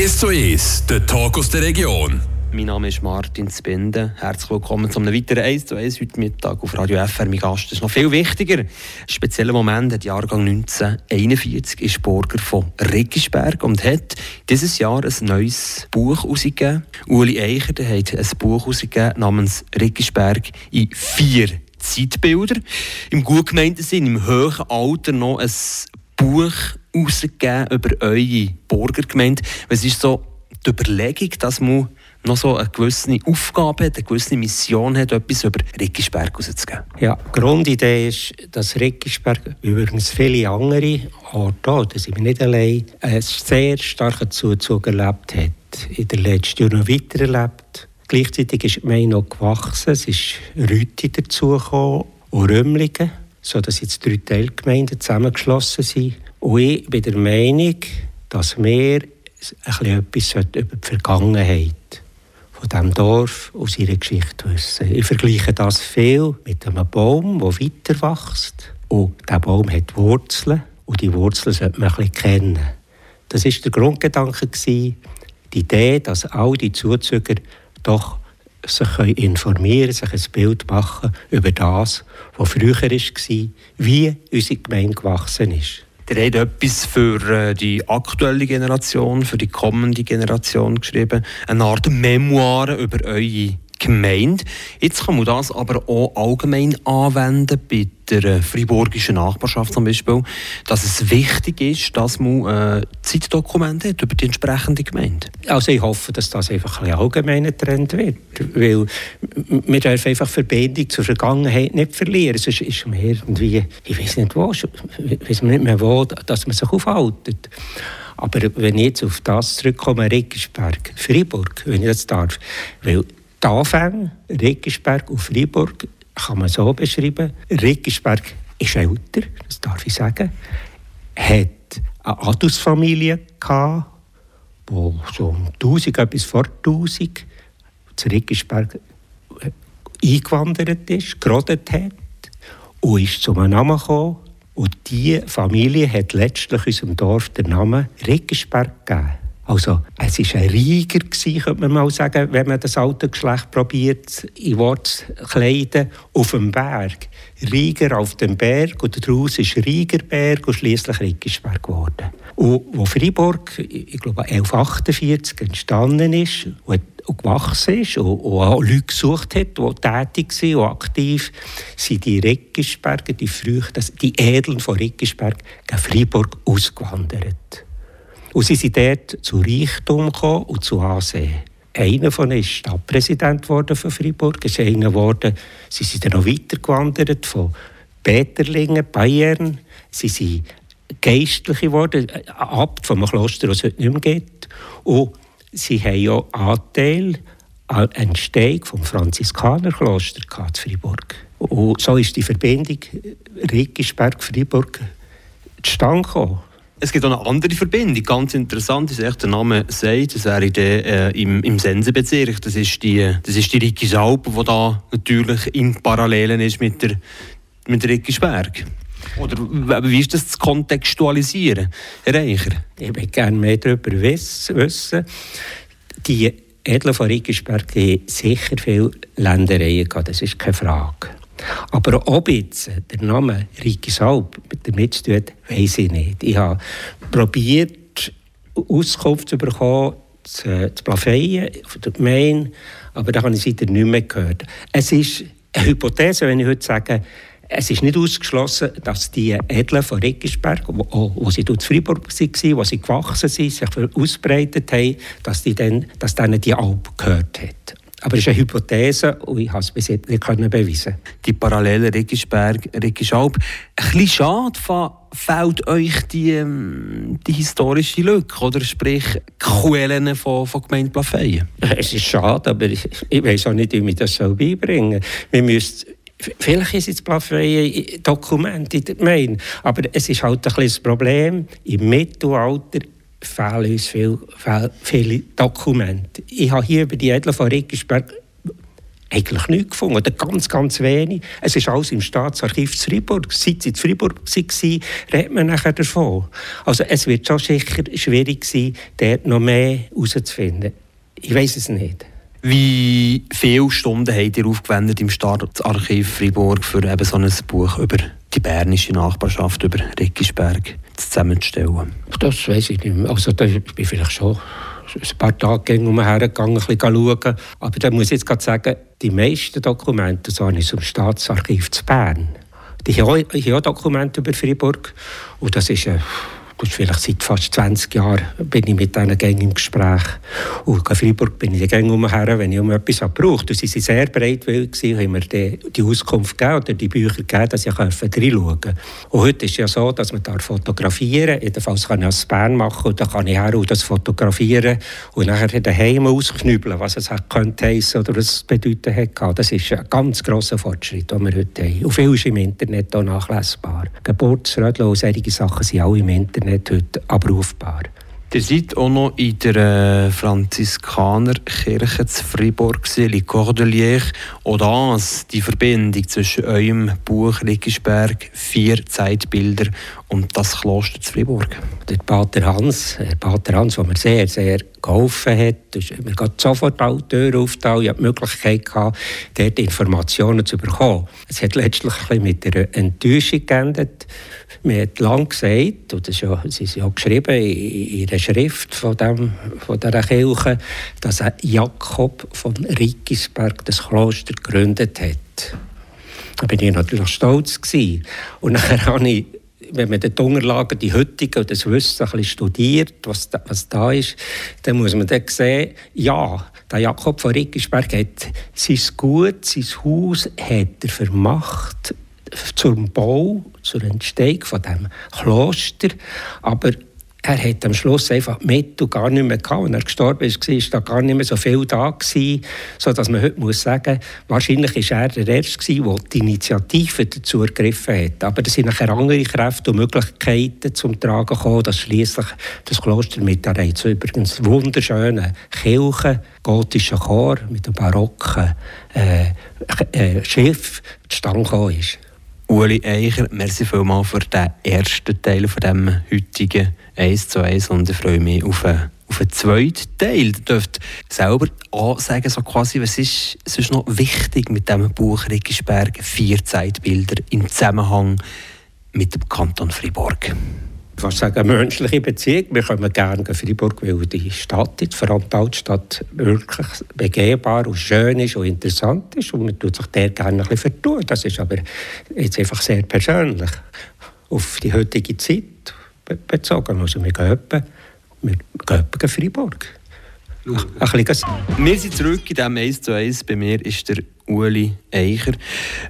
1 zu 1, der Talk aus der Region. Mein Name ist Martin Zbinde. Herzlich willkommen zu einem weiteren 1 zu 1 heute Mittag auf Radio FR. Mein Gast ist noch viel wichtiger. Ein spezieller Moment, der Jahrgang 1941, ist Burger von Riggisberg und hat dieses Jahr ein neues Buch herausgegeben. Uli Eicher der hat ein Buch herausgegeben namens Riggisberg in vier Zeitbilder. Im gut gemeinten Sinn, im hohen Alter noch ein Buch herausgegeben über eure Burgergemeinde. Was ist so die Überlegung, dass man noch so eine gewisse Aufgabe hat, eine gewisse Mission hat, etwas über Riggisberg rauszugeben? Ja, die Grundidee ist, dass Riggisberg, wie übrigens viele andere Orte, da sind wir nicht allein, einen sehr starken Zuzug erlebt hat. In den letzten Jahren noch weiter erlebt. Gleichzeitig ist die Gemeinde noch gewachsen. Es ist Rüti dazugekommen und Römlingen, sodass jetzt drei Teilgemeinden zusammengeschlossen sind. Und ich bin der Meinung, dass wir ein bisschen etwas über die Vergangenheit von diesem Dorf und seiner Geschichte wissen. Ich vergleiche das viel mit einem Baum, der weiter wächst. Und dieser Baum hat Wurzeln und die Wurzeln sollte man ein bisschen kennen. Das war der Grundgedanke, die Idee, dass all die Zuzüger doch sich informieren sich ein Bild machen über das, was früher war, wie unsere Gemeinde gewachsen ist. Ihr habt etwas für äh, die aktuelle Generation, für die kommende Generation geschrieben. Eine Art Memoire über eure Gemeinde. Jetzt kann man das aber auch allgemein anwenden bei der äh, friburgischen Nachbarschaft zum Beispiel, dass es wichtig ist, dass man äh, Zeitdokumente hat über die entsprechende Gemeinde. Also ich hoffe, dass das einfach ein allgemeiner Trend wird, weil wir dürfen einfach Verbindung zur Vergangenheit nicht verlieren. Es ist mehr irgendwie, ich weiß nicht wo, weiß nicht mehr wo, dass man sich aufhaltet. Aber wenn ich jetzt auf das zurückkomme, Regensberg, Fribourg, wenn ich das darf, weil die Anfänge, Riggisberg und Freiburg, kann man so beschreiben. Riggisberg ist älter, das darf ich sagen, hat eine Adelsfamilie gehabt, die so um 1000, etwas vor 1000 zu Riggisberg äh, eingewandert ist, gerodet hat und ist zu einem Namen gekommen. Und diese Familie hat letztlich unserem Dorf den Namen Riggisberg gegeben. Also, es war ein Rieger, könnte man mal sagen, wenn man das alte Geschlecht probiert, in Wort zu kleiden, auf dem Berg. Rieger auf dem Berg und daraus ist Riegerberg und schließlich Riggisberg geworden. Und wo Freiburg, ich glaube 1148 entstanden ist und, gewachsen ist und, und auch Leute gesucht hat, die tätig waren und aktiv, sind die Riggisberger, die Früchte, die Edeln von Riggisberg, gegen Freiburg ausgewandert. Und sie sind dort zu Reichtum gekommen und zu Ansehen. Einer von ihnen ist Stadtpräsident von Freiburg. Ist einer geworden, sie sind dann noch weitergewandert von Peterlingen, Bayern. Sie sind Geistliche geworden, Abt vom Kloster, das es heute nicht mehr gibt. Und sie haben ja Anteil an der Entstehung vom Franziskanerkloster in Freiburg. Und so ist die Verbindung Riggisberg-Freiburg zustande gekommen. Es gibt auch eine andere Verbindung, ganz interessant, ist echt der Name sagt, das wäre der, äh, im, im Sensebezirk, das ist die, das ist die Rickis-Alp, die da natürlich in Parallelen ist mit der, mit der Rickisberg. Oder wie ist das zu kontextualisieren, Herr Reicher? Ich würde gerne mehr darüber wissen. Die Edler von Rickisberg haben sicher viele Ländereien gehabt, das ist keine Frage. Aber ob jetzt der Name Rigisalp damit zu tun weiß ich nicht. Ich habe probiert, Auskunft zu bekommen, zu, zu Plafeien von der Gemeinde, aber da habe ich seitdem nicht mehr gehört. Es ist eine Hypothese, wenn ich heute sage, es ist nicht ausgeschlossen, dass die Edlen von Riggisberg, wo, wo sie in Freiburg waren, wo sie gewachsen sind, sich ausbreitet haben, dass, die dann, dass denen die Alp gehört hat. Aber es ist eine Hypothese und ich habe es bis jetzt nicht beweisen Die Parallele Riggisberg-Riggisalp. Ein bisschen schade fehlt euch die, ähm, die historische Lücke, oder sprich Quellen von, von Gemeinde Plafeyen? Es ist schade, aber ich, ich weiß auch nicht, wie wir das beibringen soll. Wir Vielleicht ist es Plafeyen Dokument in der Gemeinde, aber es ist halt ein bisschen das Problem, im Mittelalter fehlen uns viel, viele Dokumente. Ich habe hier über die Edler von Riggisberg eigentlich nichts gefunden, oder ganz, ganz wenig. Es ist alles im Staatsarchiv zu Freiburg. Seit sie in Freiburg waren, redet man nachher davon. Also es wird schon sicher schwierig sein, dort noch mehr herauszufinden. Ich weiß es nicht. Wie viele Stunden habt ihr aufgewendet im Staatsarchiv Freiburg für eben so ein Buch über die bernische Nachbarschaft, über Rickisberg zusammenzustellen? Das weiß ich nicht mehr. Also da bin ich vielleicht schon ein paar Tage umhergegangen, ein bisschen schauen. Aber da muss ich jetzt gerade sagen, die meisten Dokumente so ich zum Staatsarchiv zu Bern. Die haben auch Dokumente über Freiburg. Und das ist... Äh, vielleicht seit fast 20 Jahren bin ich mit diesen Gängen im Gespräch. Und in Freiburg bin ich die Gänge umher, wenn ich um etwas brauche. Und sie waren sehr bereitwillig, haben mir die, die Auskunft gegeben oder die Bücher gegeben, dass ich reinschauen konnte. Und heute ist es ja so, dass man da fotografieren darf. Jedenfalls kann ich das Bern machen und dann kann ich und das fotografieren und nachher daheim ausknübeln, was es könnte heissen oder was es bedeuten hätte. Das ist ein ganz grosser Fortschritt, den wir heute haben. Und viel ist im Internet auch nachlesbar. Geburtsrödel und solche Sachen sind auch im Internet Internet heute abrufbar. Ihr seid auch noch in der äh, Franziskanerkirche zu Fribourg, Le Cordelier. Auch das, die Verbindung zwischen eurem Buch Rickisberg, vier Zeitbilder und das Kloster zu Fribourg. Der Pater Hans, der Pater Hans, der mir sehr, sehr geholfen hat, ist mir sofort alle Türen aufgetan. Ich hatte die Möglichkeit, gehabt, dort Informationen zu bekommen. Es hat letztlich ein mit einer Enttäuschung geendet. Man hat lange gesagt, und das ist ja, es ist ja geschrieben in, der Schrift von, dem, von dieser Kirche, dass Jakob von Rickisberg das Kloster gegründet hat. Da bin ich natürlich stolz gewesen. Und nachher habe ich wenn man die Unterlagen, die heutigen, das Wissen studiert, was da, was da ist, dann muss man dann sehen, ja, der Jakob von Rickisberg hat sein Gut, sein Haus hat er vermacht zum Bau, zur Entstehung von dem Kloster, aber er hat am Schluss einfach Mittel gar nicht mehr gehabt. Als er gestorben ist, war da gar nicht mehr so viel da gewesen, sodass man heute muss sagen, wahrscheinlich war er der Erste der die Initiative dazu ergriffen hat. Aber es sind nachher andere Kräfte und Möglichkeiten zum Tragen gekommen, dass schließlich das Kloster mit der jetzt übrigens wunderschönen Kirche, gotischen Chor mit einem barocken äh, äh, Schiff zustande gekommen ist. Uli Eicher, merci vielmals für den ersten Teil von dem heutigen 1 zu 1 und ich freue mich auf einen, auf einen zweiten Teil. Ihr dürft selber sagen, so quasi, was ist, ist noch wichtig mit diesem Buch Rickisberg, vier Zeitbilder im Zusammenhang mit dem Kanton Fribourg fast sagen, menschliche Beziehung. Wir kommen gerne in Freiburg, weil die Stadt, ist, vor allem die Altstadt, wirklich begehbar und schön ist und interessant ist. Und man tut sich der gerne ein bisschen vertun. Das ist aber jetzt einfach sehr persönlich auf die heutige Zeit bezogen. Also wir gehen wir gehen etwa Freiburg. Ein bisschen. Wir sind zurück in diesem 1 zu 1. Bei mir ist der Uli Eicher,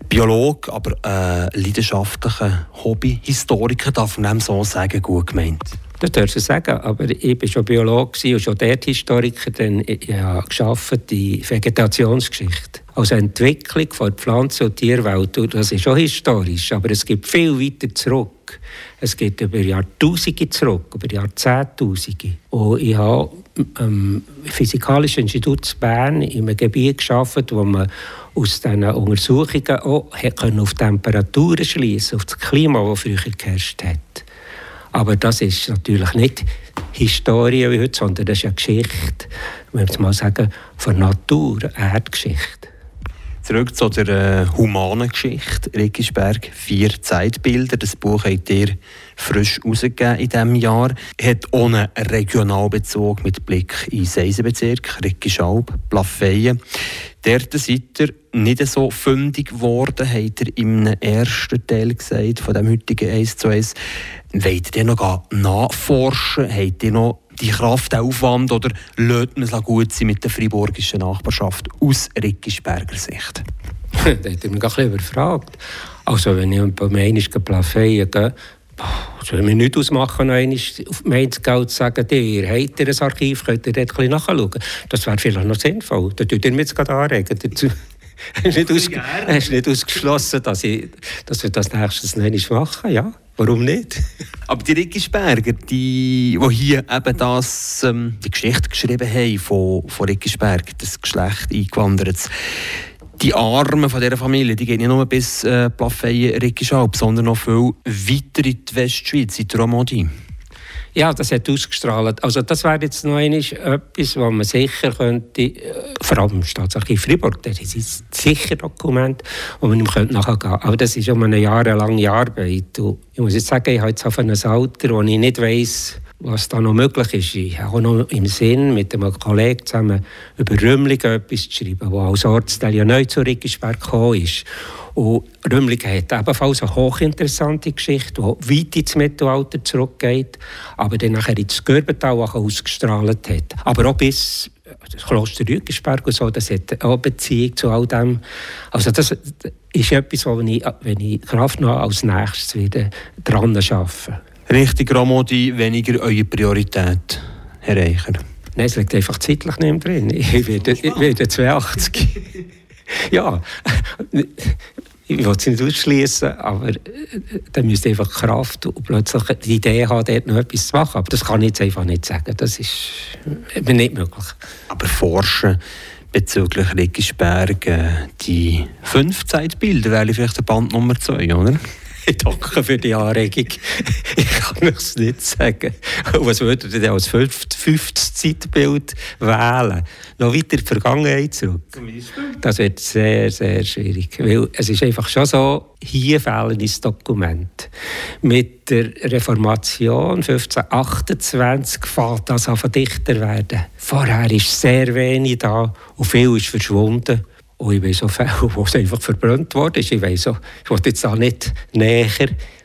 Biologe, aber äh, leidenschaftlicher Hobbyhistoriker, darf man so sagen, gut gemeint. Das darfst du sagen, aber ich war schon Biologe und schon dort Historiker, denn ich habe die Vegetationsgeschichte. Also Entwicklung von Pflanzen- und Tierwelt, das ist schon historisch, aber es geht viel weiter zurück. Es geht über Jahrtausende zurück, über Jahrzehntausende. Und ich habe am Physikalischen Institut Bern in einem Gebiet geschaffen, wo man aus diesen Untersuchungen auch auf Temperaturen schließen, auf das Klima, das früher geherrscht hat. Aber das ist natürlich nicht Historie wie heute, sondern das ist eine Geschichte, wenn wir mal sagen, von Natur, Erdgeschichte. Zurück zu der äh, humanen Geschichte. Rickisberg, vier Zeitbilder. Das Buch habt ihr frisch herausgegeben in diesem Jahr. Hat ohne Regionalbezug mit Blick in Seisenbezirk, Rickischalb, Plafeyen. Dort seid ihr nicht so fündig geworden, habt ihr im ersten Teil gesagt, von dem heutigen 1 zu 1. Wollt ihr noch nachforschen? Habt ihr noch die Kraft, den Aufwand oder lässt man es gut sein mit der friburgischen Nachbarschaft aus Rickisberger Sicht? da hat mich ein bisschen überfragt. Also wenn ich bei mir einmal gehe, soll mir nicht ausmachen, noch einmal auf Mainz-Geld zu sagen, ihr habt ihr ein Archiv, könnt ihr dort nachschauen. Das wäre vielleicht noch sinnvoll. Da tut ihr mich jetzt gerade anregen dazu. Ist nicht, nicht ausgeschlossen, dass, ich, dass wir das nächstes noch einmal machen, ja. Warum nicht? Aber die Rickisberger, die, die hier eben das, ähm, die Geschichte geschrieben haben von, von Rickisberg, das Geschlecht eingewandert, Die Arme von dieser Familie die gehen nicht nur bis äh, Plafeyen-Rickischalp, sondern noch viel weiter in die Westschweiz, in die Romandie. Ja, das hat ausgestrahlt. Also das wäre jetzt noch etwas, was man sicher könnte, äh, vor allem im Staatsarchiv Fribourg, das ist ein sicher Dokument, wo man ihm könnte nachgehen könnte. Aber das ist um eine jahrelange Arbeit. Und ich muss jetzt sagen, ich habe jetzt auf ein Alter, wo ich nicht weiss, was da noch möglich ist. Ich habe auch noch im Sinn, mit einem Kollegen zusammen über Rümmlingen etwas zu schreiben, der als Ortsteil ja neu zu Riggisberg gekommen ist. Und Rümmlingen hat ebenfalls eine hochinteressante Geschichte, die weit ins Mittelalter zurückgeht, aber dann nachher ins Gürbental ausgestrahlt hat. Aber auch bis das Kloster Rügisberg und so, das hat auch Beziehung zu all dem. Also das ist etwas, wo ich, wenn ich Kraft noch als nächstes wieder dran arbeite. Richtig, Ramodi, weniger eure Priorität, Herr Eicher? Nein, es liegt einfach zeitlich nicht drin. Ich werde, ich werde 82. ja, ich will es nicht ausschließen, aber äh, dann müsste einfach Kraft und plötzlich die Idee haben, dort noch etwas zu machen. Aber das kann ich jetzt einfach nicht sagen. Das ist mir nicht möglich. Aber forschen bezüglich Riggisberg, die fünf Zeitbilder wäre vielleicht der Band Nummer zwei, oder? Danke für die Anregung. Ich kann es nicht sagen. Was würdet ihr denn als fünftes Zeitbild wählen? Noch weiter in die Vergangenheit zurück? Das wird sehr, sehr schwierig. Weil es ist einfach schon so, hier fehlen ein Dokument. Mit der Reformation 1528 fängt das an dichter werden. Vorher ist sehr wenig da und viel ist verschwunden. Und ich weiß auch Fälle, wo es einfach verbrannt wurde. Ich weiß auch, ich wollte jetzt auch nicht näher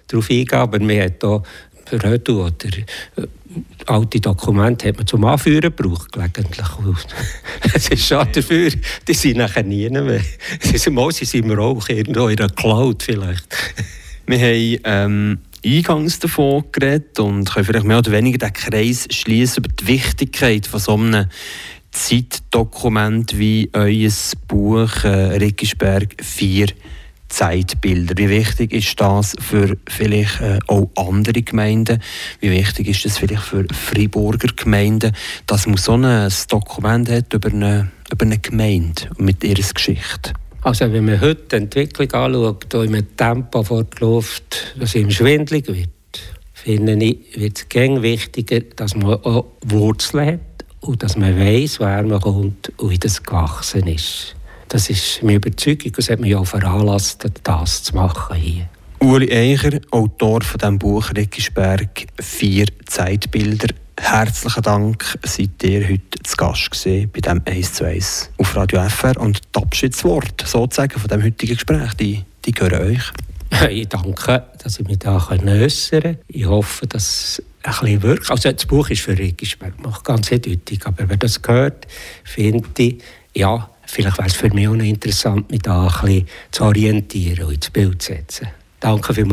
darauf eingehen, aber man hat hier Rödu oder äh, alte Dokumente hat man zum Anführen gebraucht, gelegentlich. Es ist schade dafür, die sind nachher nie mehr. Sie sind mal, sie sind auch irgendwo in einer Cloud vielleicht. Wir haben ähm, eingangs davon geredet und können vielleicht mehr oder weniger den Kreis schließen über die Wichtigkeit von so einem Zeitdokument wie euer Buch äh, Rickisberg 4 Zeitbilder. Wie wichtig ist das für vielleicht äh, auch andere Gemeinden? Wie wichtig ist das vielleicht für Freiburger Gemeinden, dass man so ein Dokument hat über eine, über eine Gemeinde mit ihrer Geschichte? Also wenn man heute die Entwicklung anschaut, die im Tempo fortläuft, dass ihm schwindlig wird, finde ich, wird es wichtiger, dass man auch Wurzeln hat und dass man weiß, woher man kommt und wie das gewachsen ist. Das ist meine Überzeugung und es hat mich auch veranlasst, das zu machen hier. Uli Eicher, Autor von dem Buch Rickisberg, vier Zeitbilder. Herzlichen Dank, seid ihr heute zu Gast gewesen bei dem 1 zu 1 auf Radio FR und das Abschiedswort sozusagen von dem heutigen Gespräch, die, die gehören euch. Ich danke, dass ich mich da äußern kann. Ich hoffe, dass bisschen wirkt. Also das Buch ist für Riggisberg, macht ganz eindeutig. Aber wer das gehört, finde ich, ja, vielleicht wäre es für mich auch noch interessant, mich da ein bisschen zu orientieren und ins Bild zu setzen. Danke vielmals.